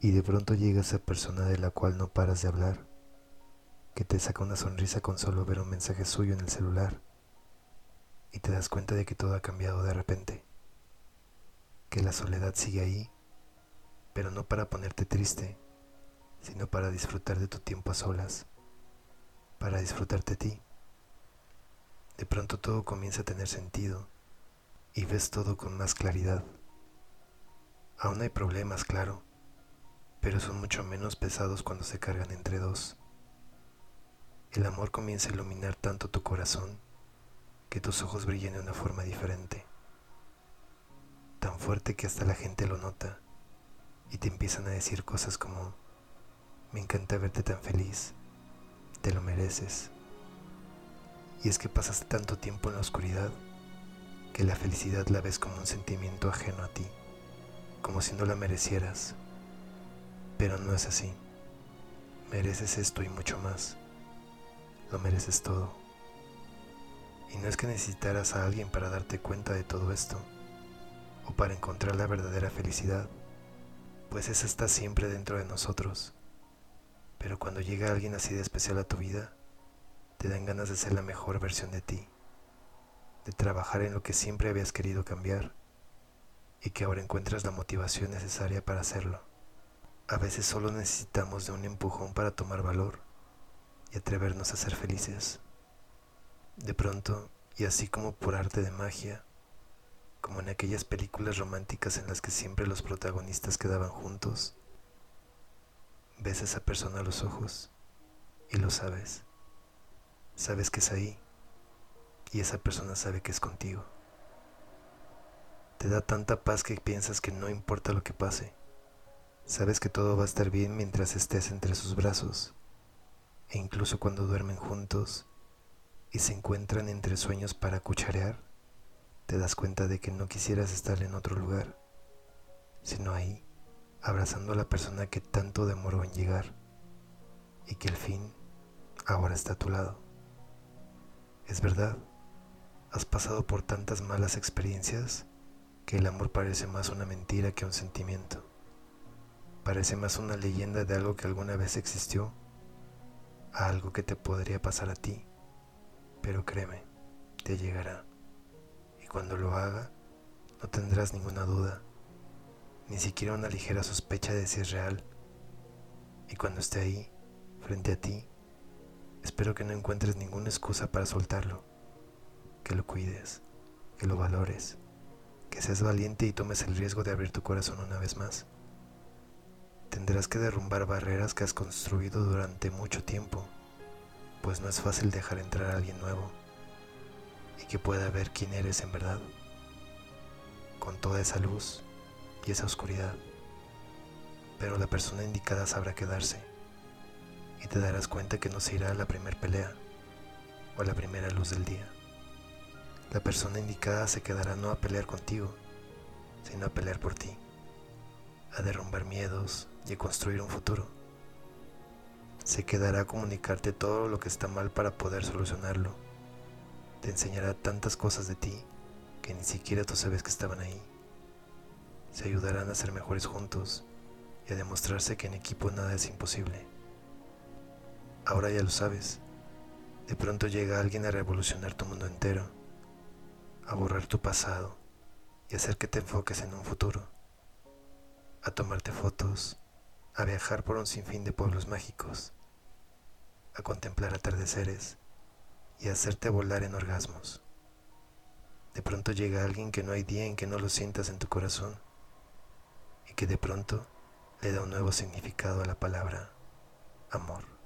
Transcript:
Y de pronto llega esa persona de la cual no paras de hablar, que te saca una sonrisa con solo ver un mensaje suyo en el celular, y te das cuenta de que todo ha cambiado de repente, que la soledad sigue ahí, pero no para ponerte triste, sino para disfrutar de tu tiempo a solas, para disfrutarte a ti. De pronto todo comienza a tener sentido y ves todo con más claridad. Aún hay problemas, claro, pero son mucho menos pesados cuando se cargan entre dos. El amor comienza a iluminar tanto tu corazón que tus ojos brillen de una forma diferente, tan fuerte que hasta la gente lo nota y te empiezan a decir cosas como, me encanta verte tan feliz, te lo mereces. Y es que pasaste tanto tiempo en la oscuridad que la felicidad la ves como un sentimiento ajeno a ti, como si no la merecieras pero no es así. Mereces esto y mucho más. Lo mereces todo. Y no es que necesitaras a alguien para darte cuenta de todo esto, o para encontrar la verdadera felicidad, pues esa está siempre dentro de nosotros. Pero cuando llega alguien así de especial a tu vida, te dan ganas de ser la mejor versión de ti, de trabajar en lo que siempre habías querido cambiar, y que ahora encuentras la motivación necesaria para hacerlo. A veces solo necesitamos de un empujón para tomar valor y atrevernos a ser felices. De pronto, y así como por arte de magia, como en aquellas películas románticas en las que siempre los protagonistas quedaban juntos, ves a esa persona a los ojos y lo sabes. Sabes que es ahí y esa persona sabe que es contigo. Te da tanta paz que piensas que no importa lo que pase Sabes que todo va a estar bien mientras estés entre sus brazos, e incluso cuando duermen juntos y se encuentran entre sueños para cucharear, te das cuenta de que no quisieras estar en otro lugar, sino ahí, abrazando a la persona que tanto demoró en llegar y que al fin ahora está a tu lado. Es verdad, has pasado por tantas malas experiencias que el amor parece más una mentira que un sentimiento parece más una leyenda de algo que alguna vez existió a algo que te podría pasar a ti. Pero créeme, te llegará. Y cuando lo haga, no tendrás ninguna duda, ni siquiera una ligera sospecha de si es real. Y cuando esté ahí, frente a ti, espero que no encuentres ninguna excusa para soltarlo, que lo cuides, que lo valores, que seas valiente y tomes el riesgo de abrir tu corazón una vez más. Tendrás que derrumbar barreras que has construido durante mucho tiempo, pues no es fácil dejar entrar a alguien nuevo y que pueda ver quién eres en verdad, con toda esa luz y esa oscuridad. Pero la persona indicada sabrá quedarse y te darás cuenta que no se irá a la primera pelea o a la primera luz del día. La persona indicada se quedará no a pelear contigo, sino a pelear por ti, a derrumbar miedos, y construir un futuro. Se quedará a comunicarte todo lo que está mal para poder solucionarlo. Te enseñará tantas cosas de ti que ni siquiera tú sabes que estaban ahí. Se ayudarán a ser mejores juntos y a demostrarse que en equipo nada es imposible. Ahora ya lo sabes. De pronto llega alguien a revolucionar tu mundo entero, a borrar tu pasado y hacer que te enfoques en un futuro, a tomarte fotos, a viajar por un sinfín de pueblos mágicos, a contemplar atardeceres y a hacerte volar en orgasmos. De pronto llega alguien que no hay día en que no lo sientas en tu corazón y que de pronto le da un nuevo significado a la palabra amor.